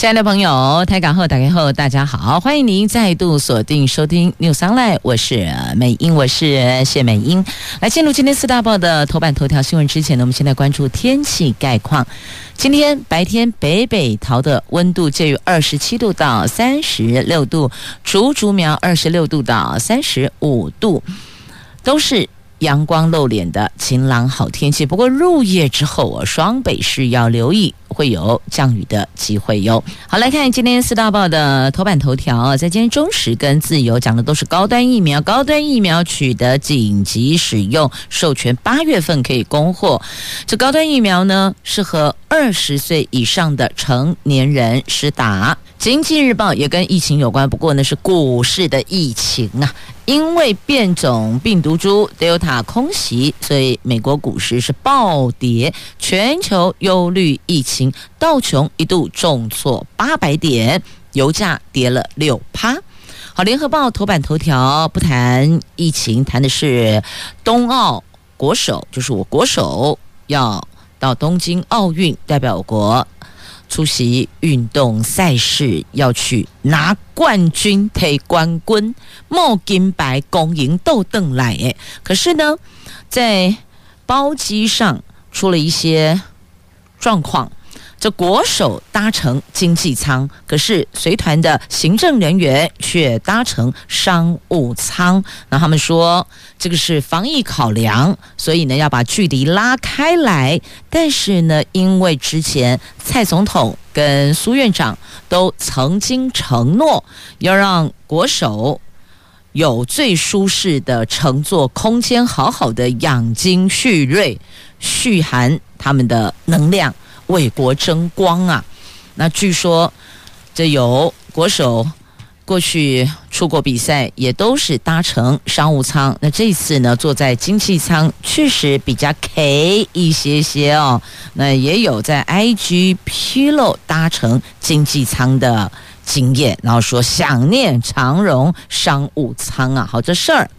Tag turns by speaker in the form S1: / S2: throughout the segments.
S1: 亲爱的朋友，台港后打开后，大家好，欢迎您再度锁定收听 News Online，我是美英，我是谢美英。来进入今天四大报的头版头条新闻之前呢，我们先来关注天气概况。今天白天北北桃的温度介于二十七度到三十六度，竹竹苗二十六度到三十五度，都是。阳光露脸的晴朗好天气，不过入夜之后啊，双北市要留意会有降雨的机会哟。好，来看今天四大报的头版头条啊，在今天中时跟自由讲的都是高端疫苗，高端疫苗取得紧急使用授权，八月份可以供货。这高端疫苗呢，适合二十岁以上的成年人施打。经济日报也跟疫情有关，不过呢是股市的疫情啊。因为变种病毒株 Delta 空袭，所以美国股市是暴跌，全球忧虑疫情，道琼一度重挫八百点，油价跌了六趴。好，联合报头版头条不谈疫情，谈的是冬奥国手，就是我国手要到东京奥运代表国。出席运动赛事要去拿冠军，推冠军，冒金牌，恭迎豆邓来。哎，可是呢，在包机上出了一些状况。这国手搭乘经济舱，可是随团的行政人员却搭乘商务舱。那他们说这个是防疫考量，所以呢要把距离拉开来。但是呢，因为之前蔡总统跟苏院长都曾经承诺要让国手有最舒适的乘坐空间，好好的养精蓄锐，蓄含他们的能量。为国争光啊！那据说这有国手过去出国比赛，也都是搭乘商务舱。那这次呢，坐在经济舱确实比较 K 一些些哦。那也有在 IG 披露搭乘经济舱的经验，然后说想念长荣商务舱啊。好，这事儿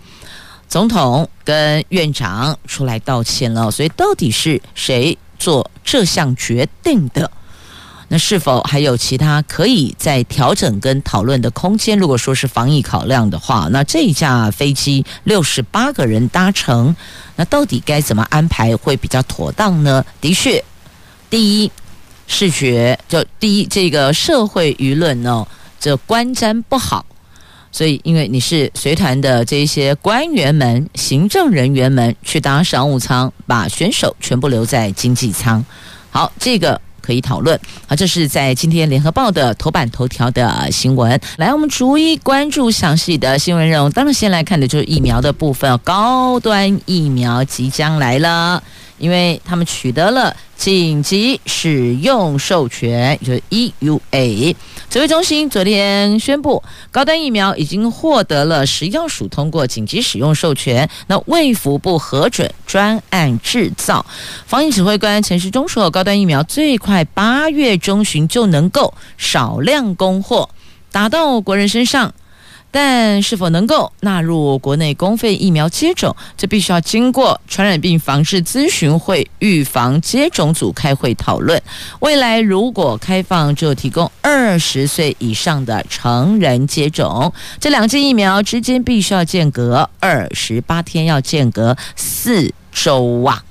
S1: 总统跟院长出来道歉了，所以到底是谁做这项决定的，那是否还有其他可以再调整跟讨论的空间？如果说是防疫考量的话，那这一架飞机六十八个人搭乘，那到底该怎么安排会比较妥当呢？的确，第一视觉就第一这个社会舆论呢，这观瞻不好。所以，因为你是随团的这些官员们、行政人员们去搭商务舱，把选手全部留在经济舱。好，这个可以讨论。好，这是在今天联合报的头版头条的新闻。来，我们逐一关注详细的新闻内容。当然，先来看的就是疫苗的部分。高端疫苗即将来了，因为他们取得了紧急使用授权，就是 EUA。指挥中心昨天宣布，高端疫苗已经获得了食药署通过紧急使用授权，那卫福部核准专案制造。防疫指挥官陈时中说，高端疫苗最快八月中旬就能够少量供货，打到国人身上。但是否能够纳入国内公费疫苗接种，这必须要经过传染病防治咨询会预防接种组开会讨论。未来如果开放，就提供二十岁以上的成人接种。这两剂疫苗之间必须要间隔二十八天，要间隔四周啊。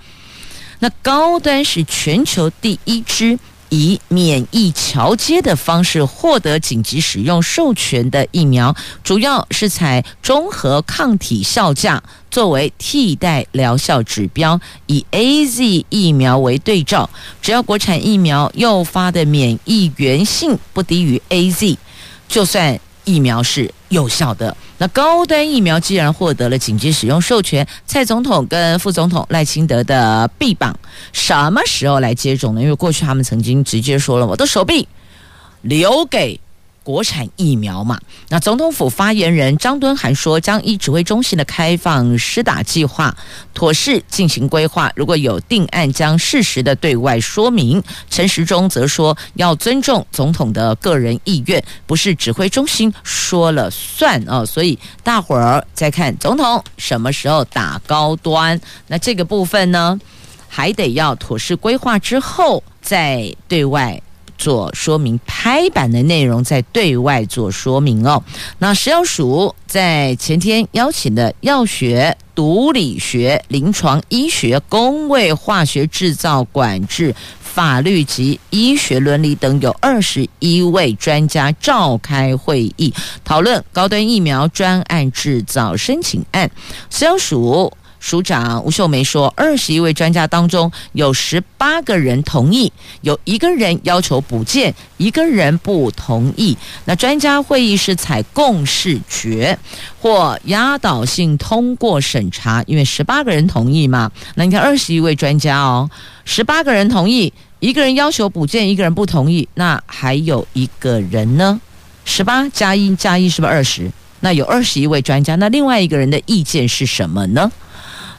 S1: 那高端是全球第一支。以免疫桥接的方式获得紧急使用授权的疫苗，主要是采中和抗体效价作为替代疗效指标，以 AZ 疫苗为对照，只要国产疫苗诱发的免疫原性不低于 AZ，就算疫苗是有效的。那高端疫苗既然获得了紧急使用授权，蔡总统跟副总统赖清德的臂膀什么时候来接种呢？因为过去他们曾经直接说了，我的手臂留给国产疫苗嘛，那总统府发言人张敦涵说，将依指挥中心的开放施打计划，妥适进行规划。如果有定案，将适时的对外说明。陈时中则说，要尊重总统的个人意愿，不是指挥中心说了算哦。所以大伙儿再看总统什么时候打高端，那这个部分呢，还得要妥善规划之后再对外。做说明，拍板的内容在对外做说明哦。那食药署在前天邀请的药学、毒理学、临床医学、工位化学制造管制、法律及医学伦理等有二十一位专家召开会议，讨论高端疫苗专案制造申请案。食药署。署长吴秀梅说，二十一位专家当中有十八个人同意，有一个人要求补件，一个人不同意。那专家会议是采共识决或压倒性通过审查，因为十八个人同意嘛。那你看二十一位专家哦，十八个人同意，一个人要求补件，一个人不同意，那还有一个人呢？十八加一加一是不是二十？那有二十一位专家，那另外一个人的意见是什么呢？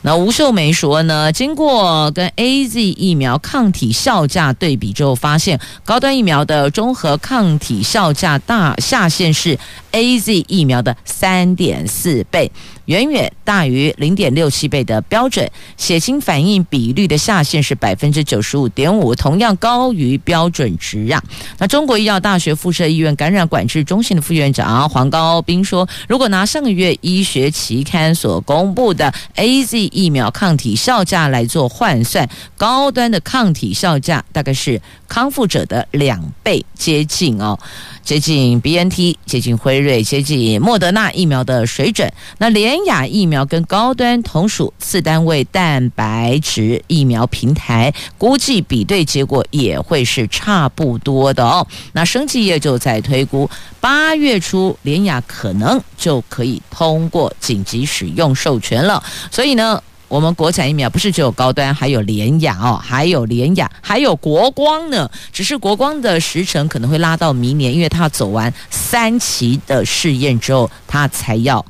S1: 那吴秀梅说呢，经过跟 AZ 疫苗抗体效价对比之后，发现高端疫苗的综合抗体效价大下限是 AZ 疫苗的三点四倍。远远大于零点六七倍的标准，血清反应比率的下限是百分之九十五点五，同样高于标准值啊。那中国医药大学附设医院感染管制中心的副院长黄高斌说，如果拿上个月医学期刊所公布的 AZ 疫苗抗体效价来做换算，高端的抗体效价大概是康复者的两倍接近哦。接近 BNT，接近辉瑞，接近莫德纳疫苗的水准。那联亚疫苗跟高端同属次单位蛋白质疫苗平台，估计比对结果也会是差不多的哦。那生技业就在推估，八月初联亚可能就可以通过紧急使用授权了。所以呢，我们国产疫苗不是只有高端，还有联雅哦，还有联雅，还有国光呢。只是国光的时程可能会拉到明年，因为它走完三期的试验之后，它才要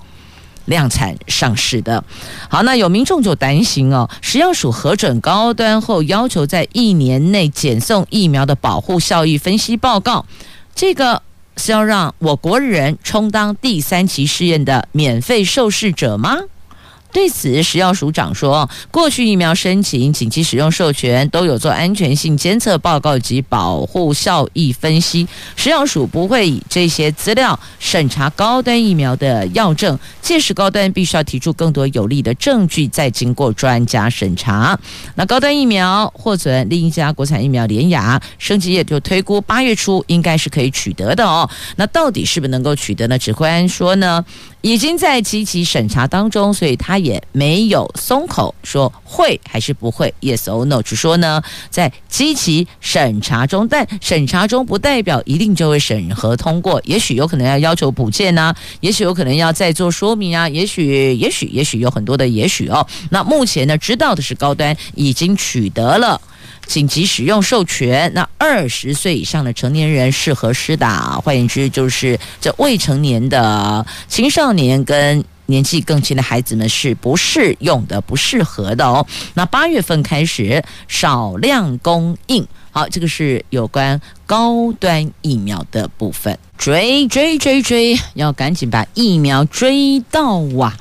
S1: 量产上市的。好，那有民众就担心哦，食药署核准高端后，要求在一年内检送疫苗的保护效益分析报告，这个是要让我国人充当第三期试验的免费受试者吗？对此，食药署长说，过去疫苗申请紧急使用授权都有做安全性监测报告及保护效益分析，食药署不会以这些资料审查高端疫苗的药证，届时高端必须要提出更多有力的证据，再经过专家审查。那高端疫苗获准另一家国产疫苗联亚，生技业就推估八月初应该是可以取得的哦。那到底是不是能够取得呢？指挥官说呢，已经在积极审查当中，所以他也没有松口说会还是不会，yes or no，只说呢在积极审查中，但审查中不代表一定就会审核通过，也许有可能要要求补件呐，也许有可能要再做说明啊，也许也许也许有很多的也许哦。那目前呢，知道的是高端已经取得了。紧急使用授权，那二十岁以上的成年人适合施打，换言之，就是这未成年的青少年跟年纪更轻的孩子们是不适用的，不适合的哦。那八月份开始少量供应，好，这个是有关高端疫苗的部分，追追追追，要赶紧把疫苗追到啊！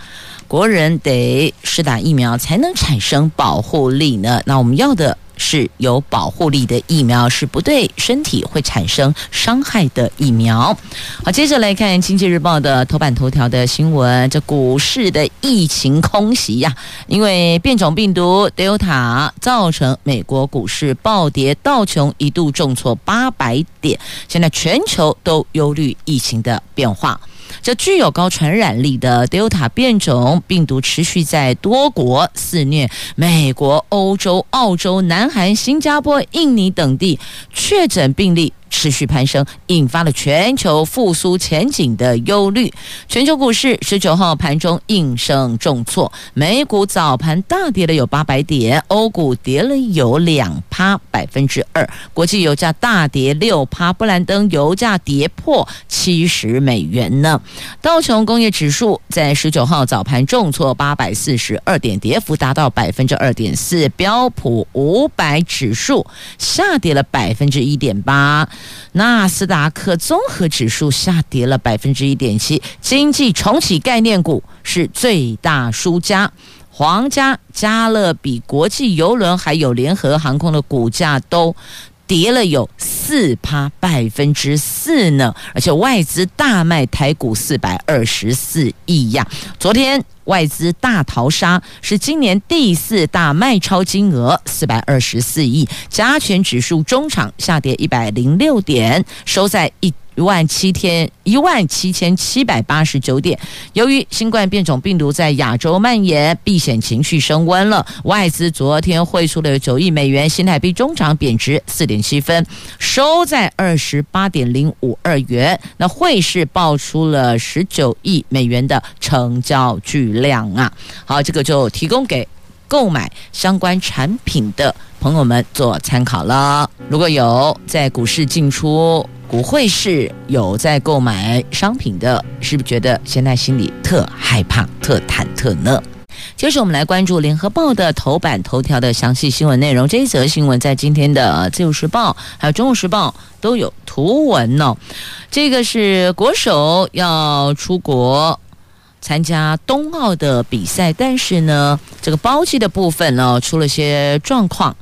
S1: 国人得施打疫苗才能产生保护力呢。那我们要的。是有保护力的疫苗，是不对身体会产生伤害的疫苗。好，接着来看《经济日报》的头版头条的新闻，这股市的疫情空袭呀，因为变种病毒 Delta 造成美国股市暴跌，道琼一度重挫八百点，现在全球都忧虑疫情的变化。这具有高传染力的 Delta 变种病毒持续在多国肆虐，美国、欧洲、澳洲、南韩、新加坡、印尼等地确诊病例持续攀升，引发了全球复苏前景的忧虑。全球股市十九号盘中应声重挫，美股早盘大跌了有八百点，欧股跌了有两趴百分之二，国际油价大跌六趴，布兰登油价跌破七十美元呢。道琼工业指数在十九号早盘重挫八百四十二点，跌幅达到百分之二点四，标普五百指数下跌了百分之一点八。纳斯达克综合指数下跌了百分之一点七，经济重启概念股是最大输家，皇家、加勒比国际邮轮还有联合航空的股价都跌了有四趴百分之四呢，而且外资大卖台股四百二十四亿呀，昨天。外资大逃杀是今年第四大卖超金额，四百二十四亿。加权指数中场下跌一百零六点，收在一。一万七天一万七千七百八十九点。由于新冠变种病毒在亚洲蔓延，避险情绪升温了。外资昨天汇出了九亿美元，新台币中场贬值四点七分，收在二十八点零五二元。那汇市爆出了十九亿美元的成交巨量啊！好，这个就提供给购买相关产品的朋友们做参考了。如果有在股市进出，股汇市有在购买商品的，是不是觉得现在心里特害怕、特忐忑呢？接着我们来关注《联合报》的头版头条的详细新闻内容。这一则新闻在今天的《自由时报》还有《中国时报》都有图文呢、哦。这个是国手要出国参加冬奥的比赛，但是呢，这个包机的部分呢出了些状况。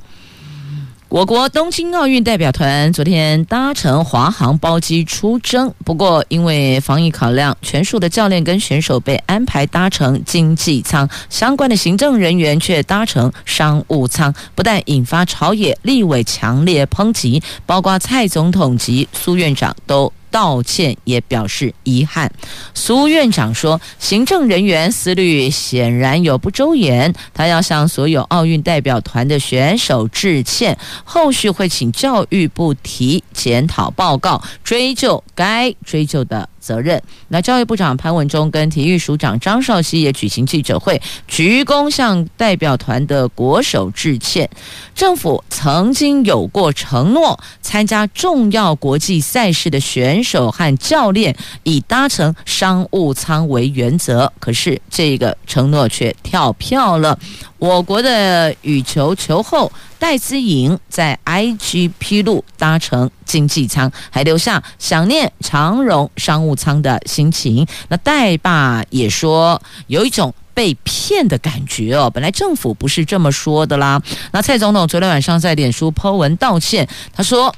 S1: 我国东京奥运代表团昨天搭乘华航包机出征，不过因为防疫考量，全数的教练跟选手被安排搭乘经济舱，相关的行政人员却搭乘商务舱，不但引发朝野立委强烈抨击，包括蔡总统及苏院长都。道歉也表示遗憾。苏院长说，行政人员思虑显然有不周延，他要向所有奥运代表团的选手致歉，后续会请教育部提检讨报告，追究该追究的责任。那教育部长潘文忠跟体育署长张少熙也举行记者会，鞠躬向代表团的国手致歉。政府曾经有过承诺，参加重要国际赛事的选手和教练以搭乘商务舱为原则，可是这个承诺却跳票了。我国的羽球球后戴资颖在 IG 披露搭乘经济舱，还留下想念长荣商务舱的心情。那戴爸也说有一种被骗的感觉哦，本来政府不是这么说的啦。那蔡总统昨天晚上在脸书 po 文道歉，他说：“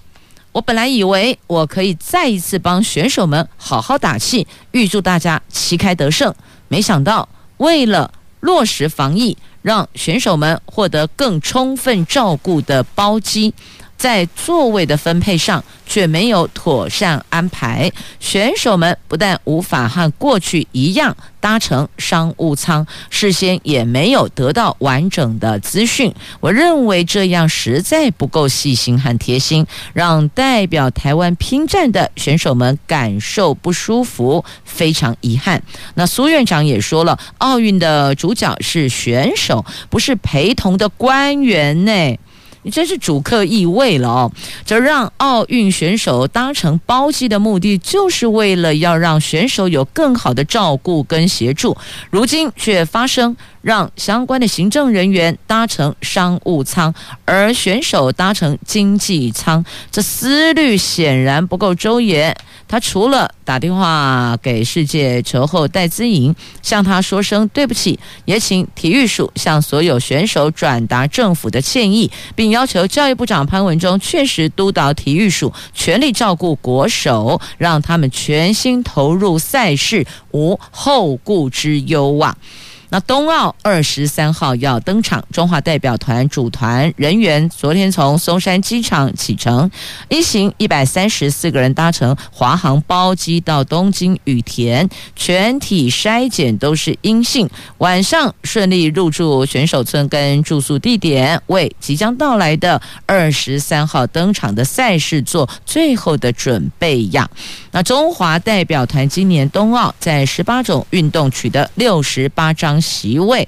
S1: 我本来以为我可以再一次帮选手们好好打气，预祝大家旗开得胜，没想到为了落实防疫。”让选手们获得更充分照顾的包机，在座位的分配上却没有妥善安排，选手们不但无法和过去一样搭乘商务舱，事先也没有得到完整的资讯。我认为这样实在不够细心和贴心，让代表台湾拼战的选手们感受不舒服，非常遗憾。那苏院长也说了，奥运的主角是选手，不是陪同的官员呢。你真是主客易位了哦！这让奥运选手搭乘包机的目的，就是为了要让选手有更好的照顾跟协助，如今却发生。让相关的行政人员搭乘商务舱，而选手搭乘经济舱，这思虑显然不够周延。他除了打电话给世界球后戴资颖，向他说声对不起，也请体育署向所有选手转达政府的歉意，并要求教育部长潘文忠确实督导体育署全力照顾国手，让他们全心投入赛事，无后顾之忧啊。那冬奥二十三号要登场，中华代表团组团人员昨天从松山机场启程，一行一百三十四个人搭乘华航包机到东京羽田，全体筛检都是阴性，晚上顺利入住选手村跟住宿地点，为即将到来的二十三号登场的赛事做最后的准备呀。那中华代表团今年冬奥在十八种运动取得六十八张席位。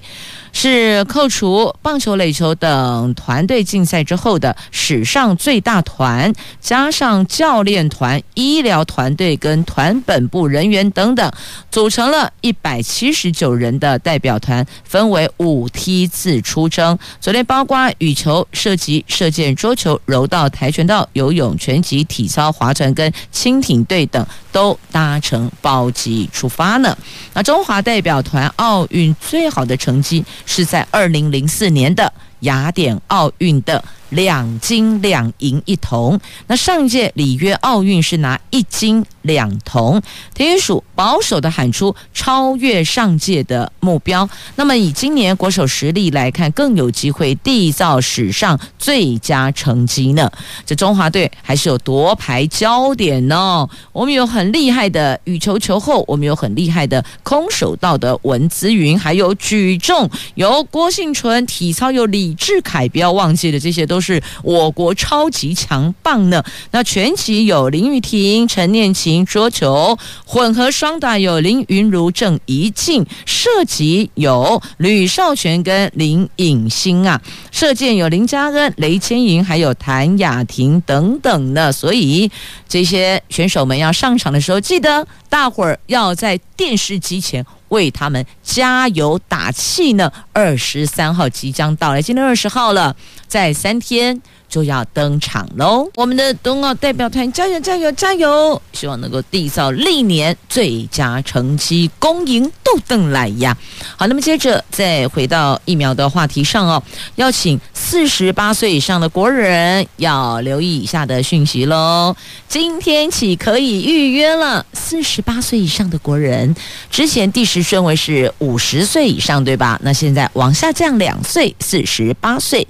S1: 是扣除棒球、垒球等团队竞赛之后的史上最大团，加上教练团、医疗团队跟团本部人员等等，组成了一百七十九人的代表团，分为五梯次出征。昨天包括羽球、射击、射箭、桌球、柔道、跆拳道、游泳、拳击、体操、划船跟轻艇队等都搭乘包机出发呢。那中华代表团奥运最好的成绩。是在二零零四年的雅典奥运的。两金两银一铜，那上一届里约奥运是拿一金两铜，体育署保守的喊出超越上届的目标。那么以今年国手实力来看，更有机会缔造史上最佳成绩呢。这中华队还是有夺牌焦点呢。我们有很厉害的羽球球后，我们有很厉害的空手道的文姿云，还有举重有郭婞淳，体操有李智凯，不要忘记了，这些都是。我国超级强棒呢。那拳击有林玉婷、陈念琴，桌球混合双打有林昀儒、郑怡静，射击有吕少全跟林颖欣啊，射箭有林嘉恩、雷千莹，还有谭雅婷等等呢。所以这些选手们要上场的时候，记得大伙儿要在电视机前。为他们加油打气呢！二十三号即将到来，今天二十号了，在三天。就要登场喽！我们的冬奥代表团加油加油加油！希望能够缔造历年最佳成绩，恭迎豆邓来呀！好，那么接着再回到疫苗的话题上哦，邀请四十八岁以上的国人要留意以下的讯息喽。今天起可以预约了，四十八岁以上的国人，之前第十顺位是五十岁以上，对吧？那现在往下降两岁，四十八岁，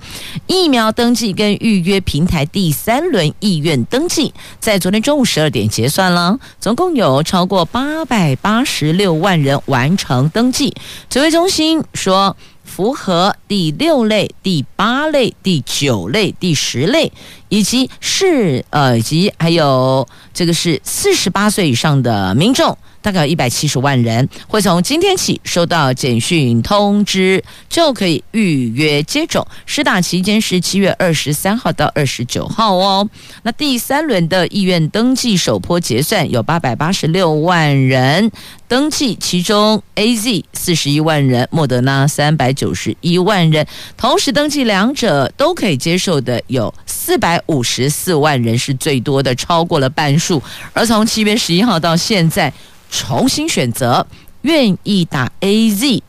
S1: 疫苗登记跟预。预约平台第三轮意愿登记，在昨天中午十二点结算了，总共有超过八百八十六万人完成登记。指挥中心说，符合第六类、第八类、第九类、第十类，以及是呃，以及还有这个是四十八岁以上的民众。大概有一百七十万人会从今天起收到简讯通知，就可以预约接种。施打期间是七月二十三号到二十九号哦。那第三轮的意愿登记首波结算有八百八十六万人登记，其中 AZ 四十一万人，莫德纳三百九十一万人。同时登记两者都可以接受的有四百五十四万人，是最多的，超过了半数。而从七月十一号到现在。重新选择愿意打 AZ，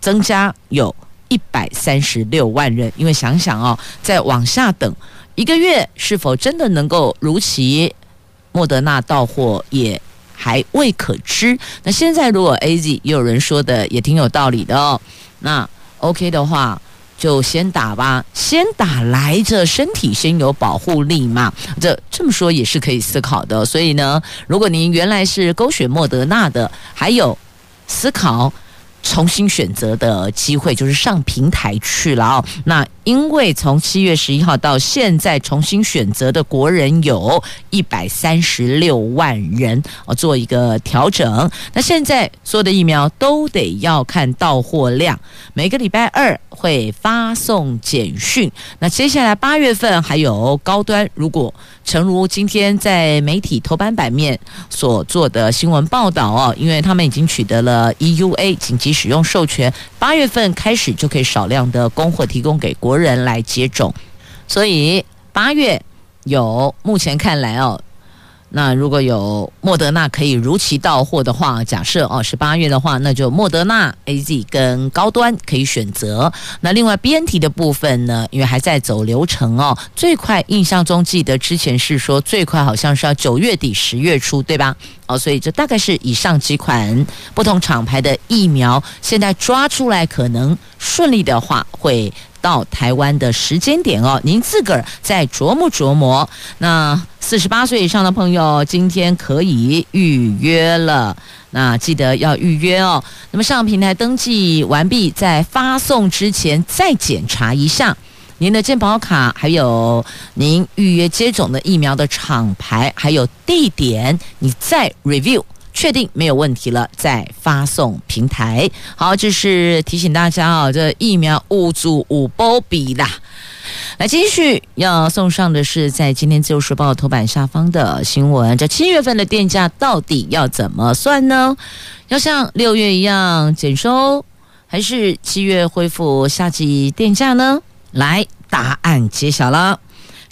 S1: 增加有一百三十六万人。因为想想哦，再往下等一个月，是否真的能够如期莫德纳到货，也还未可知。那现在如果 AZ，也有人说的也挺有道理的哦。那 OK 的话。就先打吧，先打来着，身体先有保护力嘛。这这么说也是可以思考的。所以呢，如果您原来是勾选莫德纳的，还有思考重新选择的机会，就是上平台去了哦。那。因为从七月十一号到现在，重新选择的国人有一百三十六万人，哦，做一个调整。那现在所有的疫苗都得要看到货量，每个礼拜二会发送简讯。那接下来八月份还有高端，如果诚如今天在媒体头版版面所做的新闻报道哦，因为他们已经取得了 EUA 紧急使用授权，八月份开始就可以少量的供货提供给国。人来接种，所以八月有目前看来哦，那如果有莫德纳可以如期到货的话，假设哦是八月的话，那就莫德纳 AZ 跟高端可以选择。那另外 BNT 的部分呢，因为还在走流程哦，最快印象中记得之前是说最快好像是要九月底十月初，对吧？哦，所以这大概是以上几款不同厂牌的疫苗，现在抓出来可能顺利的话会。到台湾的时间点哦，您自个儿再琢磨琢磨。那四十八岁以上的朋友，今天可以预约了。那记得要预约哦。那么上平台登记完毕，在发送之前再检查一下您的健保卡，还有您预约接种的疫苗的厂牌，还有地点，你再 review。确定没有问题了，再发送平台。好，这是提醒大家啊，这疫苗五组五波比啦。来，继续要送上的是在今天自由时报头版下方的新闻。这七月份的电价到底要怎么算呢？要像六月一样减收，还是七月恢复夏季电价呢？来，答案揭晓了。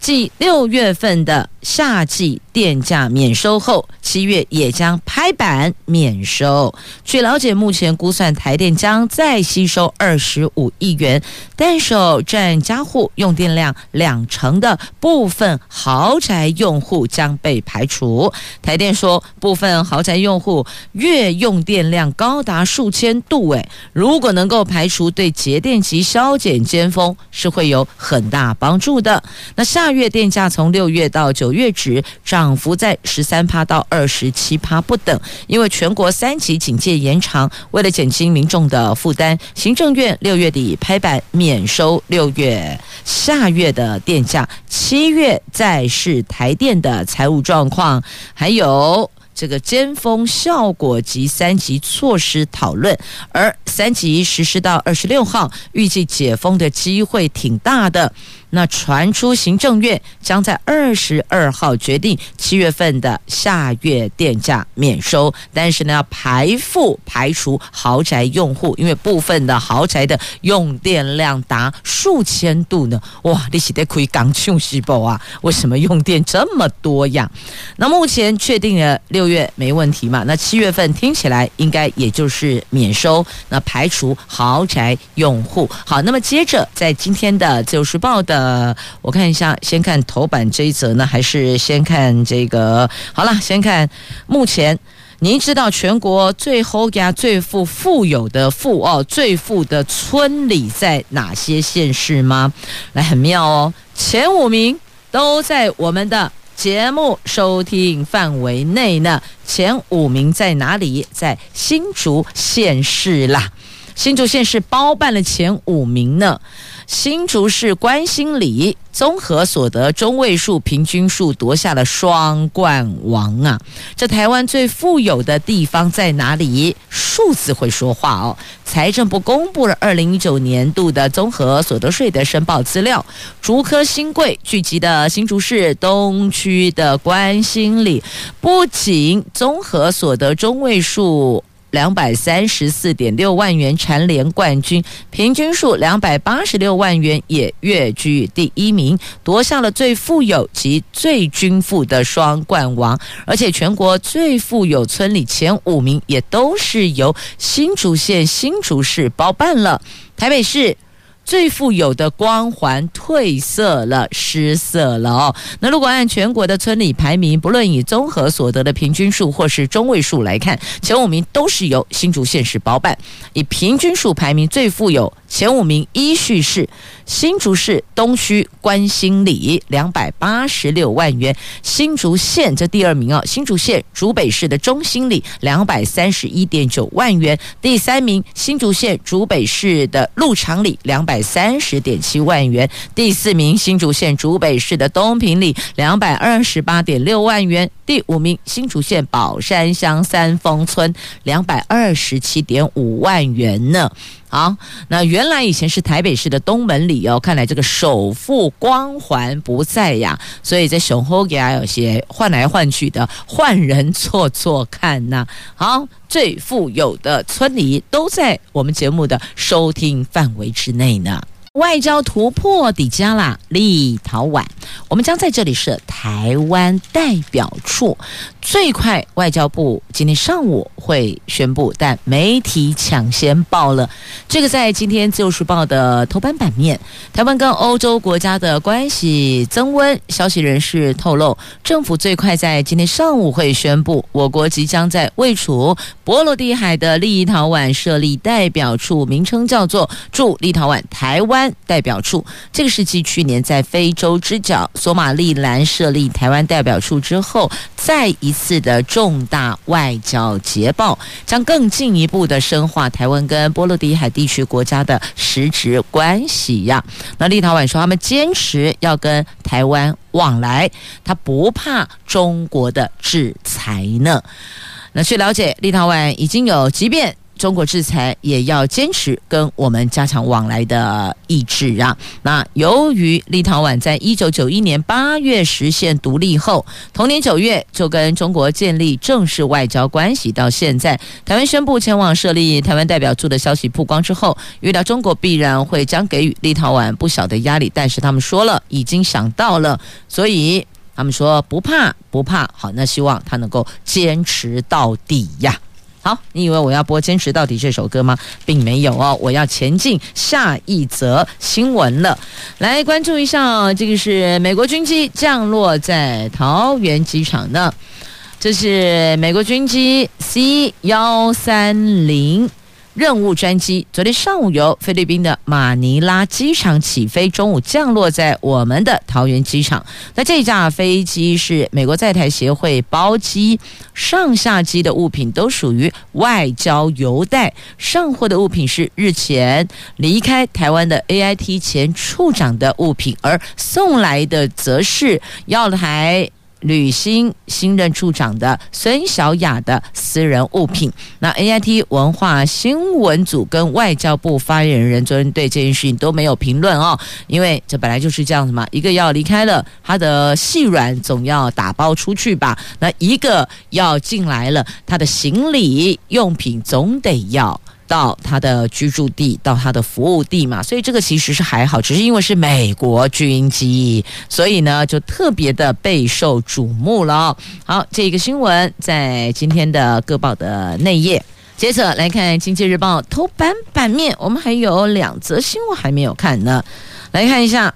S1: 继六月份的夏季电价免收后，七月也将拍板免收。据了解，目前估算台电将再吸收二十五亿元，但首占家户用电量两成的部分豪宅用户将被排除。台电说，部分豪宅用户月用电量高达数千度，诶，如果能够排除，对节电及削减尖峰是会有很大帮助的。那下。月电价从六月到九月止涨幅在十三趴到二十七趴不等，因为全国三级警戒延长，为了减轻民众的负担，行政院六月底拍板免收六月下月的电价，七月再视台电的财务状况，还有这个尖峰效果及三级措施讨论，而三级实施到二十六号，预计解封的机会挺大的。那传出行政院将在二十二号决定七月份的下月电价免收，但是呢要排富排除豪宅用户，因为部分的豪宅的用电量达数千度呢。哇，你是得可以讲穷西宝啊？为什么用电这么多呀？那目前确定了六月没问题嘛？那七月份听起来应该也就是免收，那排除豪宅用户。好，那么接着在今天的《自由时报》的。呃，我看一下，先看头版这一则呢，还是先看这个？好了，先看目前，您知道全国最后呀最富富有的富哦，最富的村里在哪些县市吗？来，很妙哦，前五名都在我们的节目收听范围内呢。前五名在哪里？在新竹县市啦，新竹县是包办了前五名呢。新竹市关心里综合所得中位数平均数夺下了双冠王啊！这台湾最富有的地方在哪里？数字会说话哦。财政部公布了二零一九年度的综合所得税的申报资料，竹科新贵聚集的新竹市东区的关心里，不仅综合所得中位数。两百三十四点六万元蝉联冠军，平均数两百八十六万元也跃居第一名，夺下了最富有及最均富的双冠王。而且全国最富有村里前五名也都是由新竹县新竹市包办了，台北市。最富有的光环褪色了，失色了哦。那如果按全国的村里排名，不论以综合所得的平均数或是中位数来看，前五名都是由新竹县市包办。以平均数排名最富有前五名依序是新竹市东区关心里两百八十六万元，新竹县这第二名哦，新竹县竹北市的中心里两百三十一点九万元，第三名新竹县竹北市的鹿场里两百。三十点七万元，第四名新竹县竹北市的东平里两百二十八点六万元，第五名新竹县宝山乡三丰村两百二十七点五万元呢。好，那原来以前是台北市的东门里哦，看来这个首富光环不在呀，所以在雄厚给他有些换来换去的，换人做做看呐。好，最富有的村里都在我们节目的收听范围之内呢。外交突破底加啦，立陶宛我们将在这里设台湾代表处。最快，外交部今天上午会宣布，但媒体抢先报了。这个在今天《自由时报》的头版版面，台湾跟欧洲国家的关系增温。消息人士透露，政府最快在今天上午会宣布，我国即将在位处波罗的海的立陶宛设立代表处，名称叫做驻立陶宛台湾代表处。这个是继去年在非洲之角索马利兰设立台湾代表处之后，再一。次的重大外交捷报，将更进一步的深化台湾跟波罗的海地区国家的实质关系呀。那立陶宛说，他们坚持要跟台湾往来，他不怕中国的制裁呢。那据了解，立陶宛已经有，即便。中国制裁也要坚持跟我们加强往来的意志啊！那由于立陶宛在一九九一年八月实现独立后，同年九月就跟中国建立正式外交关系，到现在台湾宣布前往设立台湾代表处的消息曝光之后，预料中国必然会将给予立陶宛不小的压力。但是他们说了，已经想到了，所以他们说不怕不怕。好，那希望他能够坚持到底呀！好，你以为我要播《坚持到底》这首歌吗？并没有哦，我要前进下一则新闻了。来关注一下，这个是美国军机降落在桃园机场的。这是美国军机 C 幺三零。任务专机昨天上午由菲律宾的马尼拉机场起飞，中午降落在我们的桃园机场。那这架飞机是美国在台协会包机，上下机的物品都属于外交邮袋。上货的物品是日前离开台湾的 AIT 前处长的物品，而送来的则是要 台。履新新任处长的孙小雅的私人物品，那 AIT 文化新闻组跟外交部发言人昨天对这件事情都没有评论哦，因为这本来就是这样子嘛，一个要离开了，他的细软总要打包出去吧，那一个要进来了，他的行李用品总得要。到他的居住地，到他的服务地嘛，所以这个其实是还好，只是因为是美国军机，所以呢就特别的备受瞩目了。好，这个新闻在今天的各报的内页。接着来看《经济日报》头版版面，我们还有两则新闻还没有看呢，来看一下，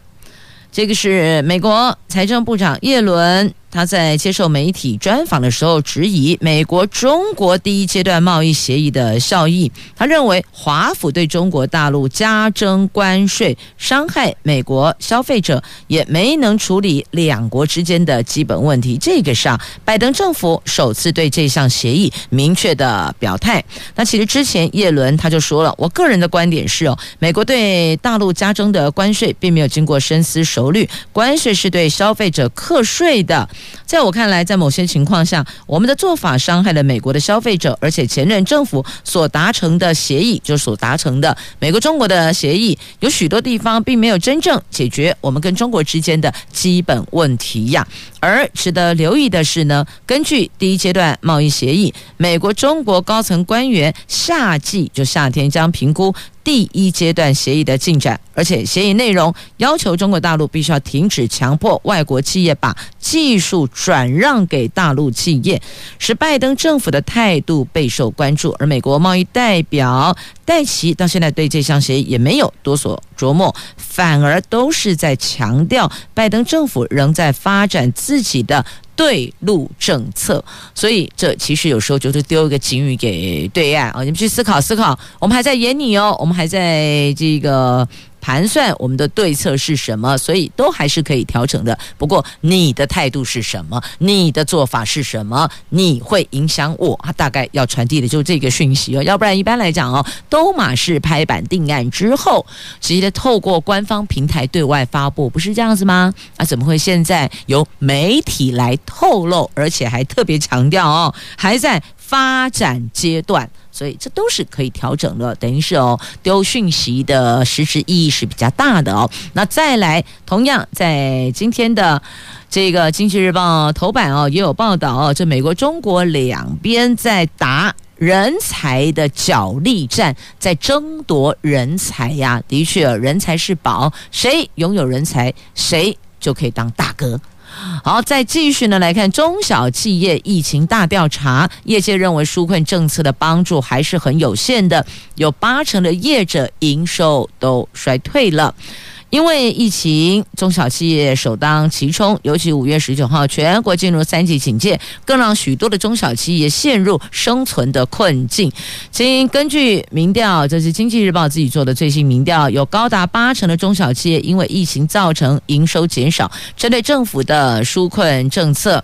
S1: 这个是美国财政部长叶伦。他在接受媒体专访的时候，质疑美国中国第一阶段贸易协议的效益。他认为华府对中国大陆加征关税，伤害美国消费者，也没能处理两国之间的基本问题。这个上，拜登政府首次对这项协议明确的表态。那其实之前叶伦他就说了，我个人的观点是哦，美国对大陆加征的关税并没有经过深思熟虑，关税是对消费者课税的。在我看来，在某些情况下，我们的做法伤害了美国的消费者，而且前任政府所达成的协议，就所达成的美国中国的协议，有许多地方并没有真正解决我们跟中国之间的基本问题呀。而值得留意的是呢，根据第一阶段贸易协议，美国中国高层官员夏季就夏天将评估。第一阶段协议的进展，而且协议内容要求中国大陆必须要停止强迫外国企业把技术转让给大陆企业，使拜登政府的态度备受关注。而美国贸易代表戴琪到现在对这项协议也没有多所琢磨，反而都是在强调拜登政府仍在发展自己的。对陆政策，所以这其实有时候就是丢一个警语给对岸啊，你们去思考思考，我们还在演你哦，我们还在这个。盘算我们的对策是什么，所以都还是可以调整的。不过你的态度是什么？你的做法是什么？你会影响我？他大概要传递的就是这个讯息哦。要不然一般来讲哦，都马是拍板定案之后，直接透过官方平台对外发布，不是这样子吗？啊，怎么会现在由媒体来透露，而且还特别强调哦，还在发展阶段？所以这都是可以调整的，等于是哦，丢讯息的实质意义是比较大的哦。那再来，同样在今天的这个《经济日报》头版哦，也有报道哦，这美国、中国两边在打人才的角力战，在争夺人才呀。的确，人才是宝，谁拥有人才，谁。就可以当大哥。好，再继续呢来看中小企业疫情大调查，业界认为纾困政策的帮助还是很有限的，有八成的业者营收都衰退了。因为疫情，中小企业首当其冲，尤其五月十九号全国进入三级警戒，更让许多的中小企业陷入生存的困境。经根据民调，这是经济日报自己做的最新民调，有高达八成的中小企业因为疫情造成营收减少，针对政府的纾困政策。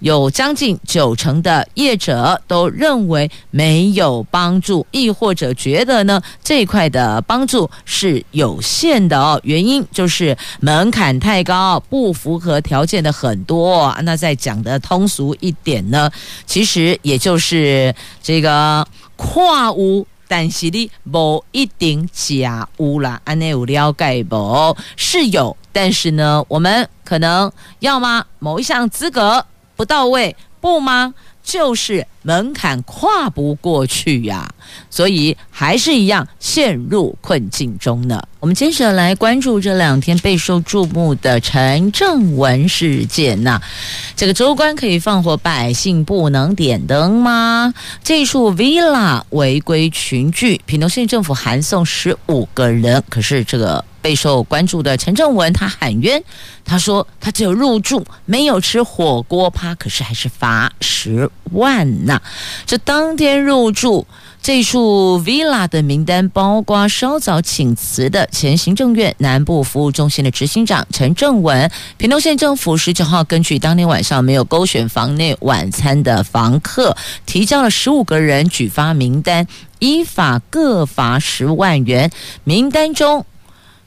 S1: 有将近九成的业者都认为没有帮助，亦或者觉得呢这一块的帮助是有限的哦。原因就是门槛太高，不符合条件的很多。那再讲的通俗一点呢，其实也就是这个跨屋，但是你不一定假屋啦。安内有了解不？是有，但是呢，我们可能要么某一项资格。不到位，不吗？就是门槛跨不过去呀、所以还是一样陷入困境中呢。我们接着来关注这两天备受注目的陈正文事件呐。这个州官可以放火，百姓不能点灯吗？这处 villa 违规群聚，屏东县政府函送十五个人，可是这个。备受关注的陈正文，他喊冤，他说他只有入住，没有吃火锅趴，可是还是罚十万呐、这当天入住这处 villa 的名单，包括稍早请辞的前行政院南部服务中心的执行长陈正文。屏东县政府十九号根据当天晚上没有勾选房内晚餐的房客，提交了十五个人举发名单，依法各罚十万元。名单中。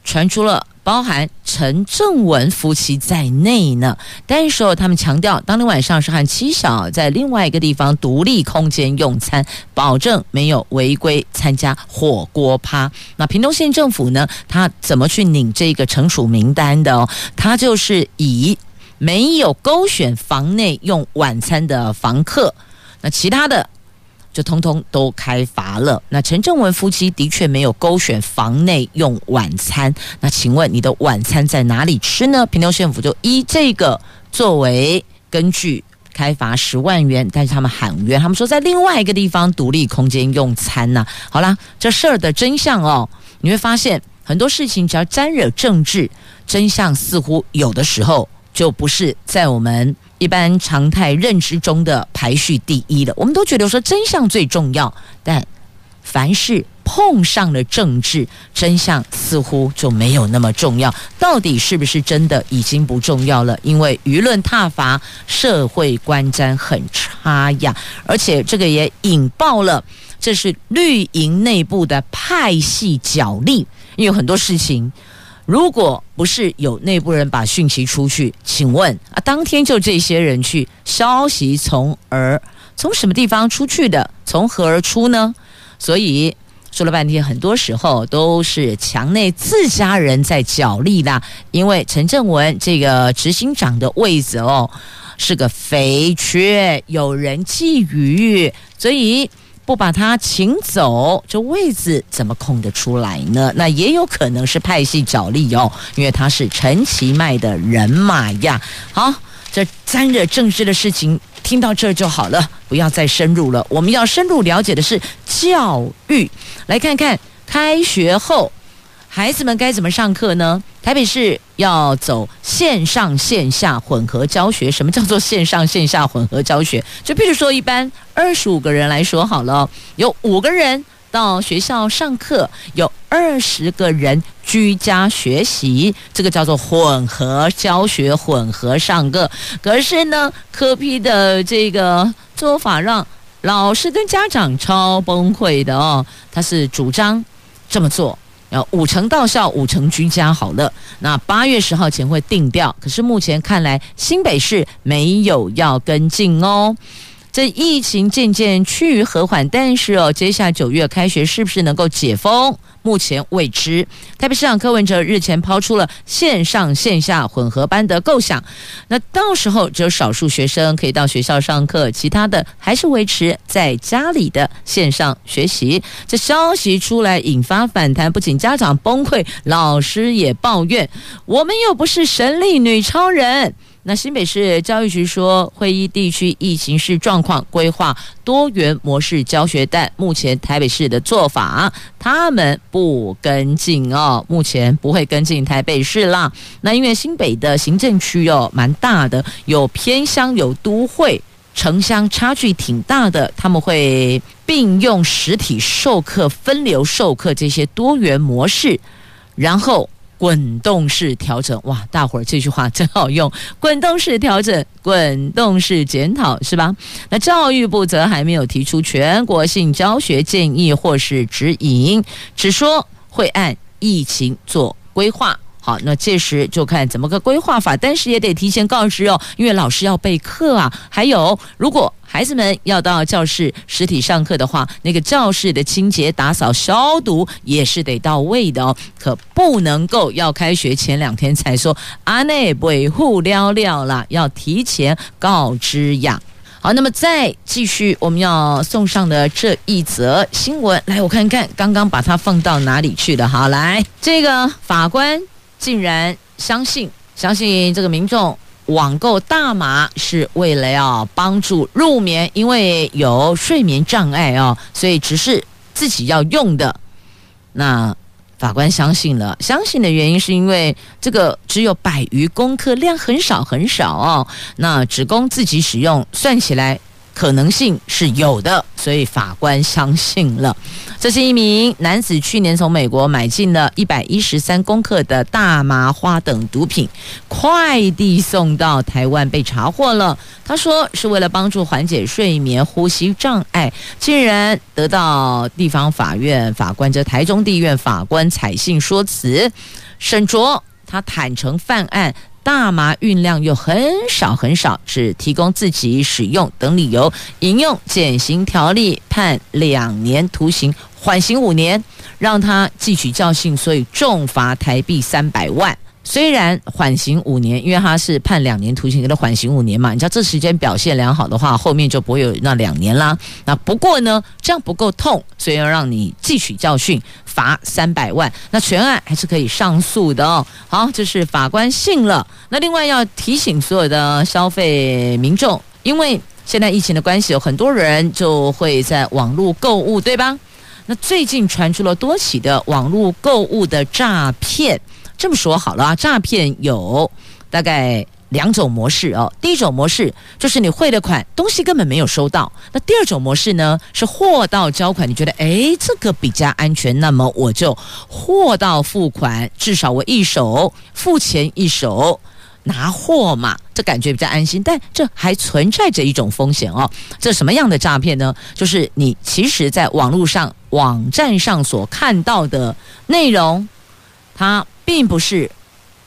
S1: 传出了包含陈正文夫妻在内呢，但是他们强调，当天晚上是和妻小在另外一个地方独立空间用餐，保证没有违规参加火锅趴。那屏东县政府呢，他怎么去领这个惩处名单的哦？他就是以没有勾选房内用晚餐的房客，那其他的。就通通都开罚了。那陈正文夫妻的确没有勾选房内用晚餐。那请问你的晚餐在哪里吃呢？屏东县府就依这个作为根据开罚十万元。但是他们喊冤，他们说在另外一个地方独立空间用餐呢、好啦，这事儿的真相哦，你会发现很多事情只要沾惹政治，真相似乎有的时候就不是在我们。一般常态认知中的排序第一了，我们都觉得说真相最重要，但凡是碰上了政治，真相似乎就没有那么重要。到底是不是真的已经不重要了？因为舆论踏伐，社会观瞻很差呀，而且这个也引爆了，这是绿营内部的派系角力，因为很多事情。如果不是有内部人把讯息出去，请问啊，当天就这些人去，消息从而从什么地方出去的？从何而出呢？所以说了半天，很多时候都是墙内自家人在角力啦。因为陈正文这个执行长的位子哦，是个肥缺，有人觊觎，所以。不把他请走，这位子怎么空得出来呢？那也有可能是派系角力哦，因为他是陈其迈的人马呀。好，这沾惹政治的事情，听到这就好了，不要再深入了。我们要深入了解的是教育，来看看开学后。孩子们该怎么上课呢？台北市要走线上线下混合教学。什么叫做线上线下混合教学？就譬如说，一般二十五个人来说好了，有五个人到学校上课，有二十个人居家学习，这个叫做混合教学、混合上课。可是呢，科批的这个做法让老师跟家长超崩溃的哦。他是主张这么做。呃，五成到校，五成居家，好了。那八月十号前会定调，可是目前看来，新北市没有要跟进哦。这疫情渐渐趋于和缓，但是哦，接下九月开学是不是能够解封？目前未知。台北市长柯文哲日前抛出了线上线下混合班的构想，那到时候只有少数学生可以到学校上课，其他的还是维持在家里的线上学习。这消息出来引发反弹，不仅家长崩溃，老师也抱怨：我们又不是神力女超人。那新北市教育局说，会议地区疫情是状况规划多元模式教学，但目前台北市的做法，他们不跟进哦，目前不会跟进台北市啦。那因为新北的行政区哦蛮大的，有偏乡有都会，城乡差距挺大的，他们会并用实体授课、分流授课这些多元模式，然后。滚动式调整，哇！大伙儿这句话真好用，滚动式调整，滚动式检讨，是吧？那教育部则还没有提出全国性教学建议或是指引，只说会按疫情做规划。好，那届时就看怎么个规划法，但是也得提前告知哦，因为老师要备课啊。还有，如果孩子们要到教室实体上课的话，那个教室的清洁、打扫、消毒也是得到位的哦，可不能够要开学前两天才说啊，那维护了了啦，要提前告知呀。好，那么再继续我们要送上的这一则新闻，来我看看刚刚把它放到哪里去了。好，来这个法官。竟然相信相信这个民众网购大麻是为了要帮助入眠，因为有睡眠障碍哦，所以只是自己要用的。那法官相信了，相信的原因是因为这个只有百余公克，量很少很少哦，那只供自己使用，算起来。可能性是有的，所以法官相信了。这是一名男子去年从美国买进了一百一十三公克的大麻花等毒品，快递送到台湾被查获了。他说是为了帮助缓解睡眠呼吸障碍，竟然得到地方法院法官，这台中地院法官采信说辞，审酌他坦承犯案。大麻运量又很少很少，只提供自己使用等理由，引用减刑条例判两年徒刑，缓刑五年，让他汲取教训，所以重罚台币三百万。虽然缓刑五年，因为他是判两年徒刑，给他缓刑五年嘛，你知道这时间表现良好的话，后面就不会有那两年啦。那不过呢，这样不够痛，所以要让你汲取教训，罚三百万。那全案还是可以上诉的哦。好，这是法官信了。那另外要提醒所有的消费民众，因为现在疫情的关系，有很多人就会在网络购物，对吧？那最近传出了多起的网络购物的诈骗。这么说好了啊，诈骗有大概两种模式哦。第一种模式就是你汇了款，东西根本没有收到。那第二种模式呢，是货到交款，你觉得诶，这个比较安全，那么我就货到付款，至少我一手付钱一手拿货嘛，这感觉比较安心。但这还存在着一种风险哦。这什么样的诈骗呢？就是你其实在网络上网站上所看到的内容，它。并不是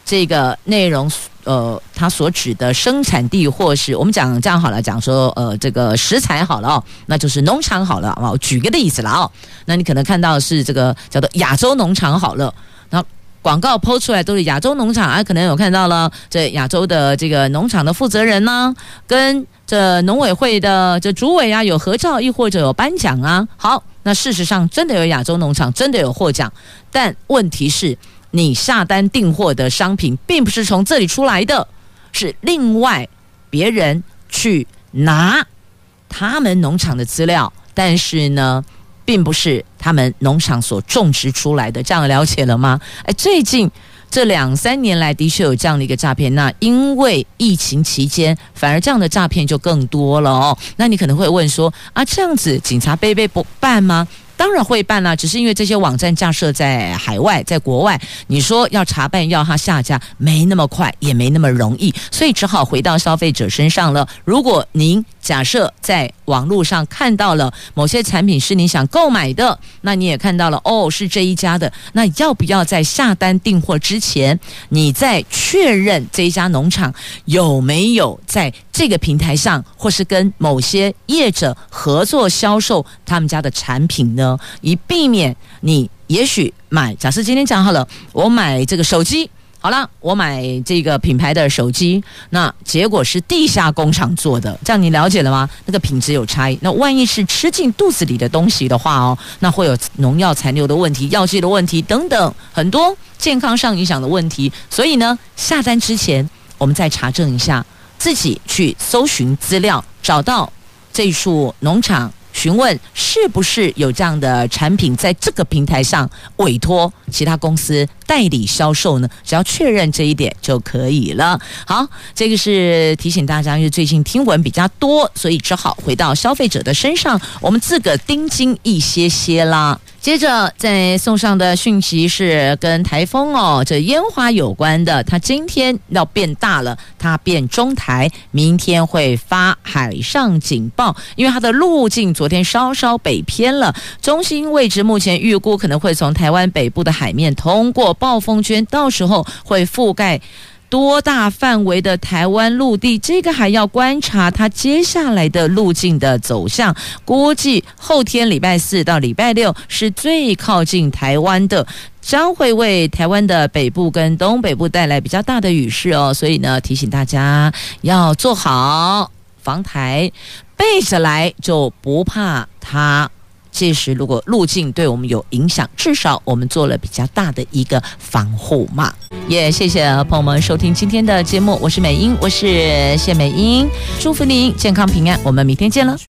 S1: 这个内容，呃，它所指的生产地，或是我们讲这样好了，讲说，呃，这个食材好了哦，那就是农场好了啊。我举个例子了哦，那你可能看到是这个叫做亚洲农场好了，那广告抛出来都是亚洲农场啊，可能有看到了这亚洲的这个农场的负责人呢，跟这农委会的这主委啊有合照，亦或者有颁奖啊。好，那事实上真的有亚洲农场，真的有获奖，但问题是。你下单订货的商品并不是从这里出来的，是另外别人去拿他们农场的资料，但是呢，并不是他们农场所种植出来的。这样了解了吗？哎，最近这两三年来的确有这样的一个诈骗，那因为疫情期间，反而这样的诈骗就更多了哦。那你可能会问说啊，这样子警察背背不办吗？当然会办啦，只是因为这些网站架设在海外，在国外，你说要查办要他下架，没那么快，也没那么容易，所以只好回到消费者身上了。如果您假设在网络上看到了某些产品是你想购买的，那你也看到了哦，是这一家的，那要不要在下单订货之前，你再确认这一家农场有没有在这个平台上，或是跟某些业者合作销售他们家的产品呢？以避免你也许买，假设今天讲好了，我买这个手机。好了，我买这个品牌的手机，那结果是地下工厂做的，这样你了解了吗？那个品质有差异，那万一是吃进肚子里的东西的话哦，那会有农药残留的问题、药剂的问题等等很多健康上影响的问题。所以呢，下单之前我们再查证一下，自己去搜寻资料，找到这一处农场。询问是不是有这样的产品在这个平台上委托其他公司代理销售呢？只要确认这一点就可以了。好，这个是提醒大家，因为最近听闻比较多，所以只好回到消费者的身上，我们自个盯紧一些些啦。接着再送上的讯息是跟台风哦，这烟花有关的。它今天要变大了，它变中台，明天会发海上警报，因为它的路径昨天稍稍北偏了，中心位置目前预估可能会从台湾北部的海面通过暴风圈，到时候会覆盖。多大范围的台湾陆地，这个还要观察它接下来的路径的走向。估计后天礼拜四到礼拜六是最靠近台湾的，将会为台湾的北部跟东北部带来比较大的雨势哦。所以呢，提醒大家要做好防台，背着来就不怕它。届时如果路径对我们有影响，至少我们做了比较大的一个防护嘛。也、谢谢朋友们收听今天的节目，我是美英，我是谢美英，祝福您健康平安，我们明天见了。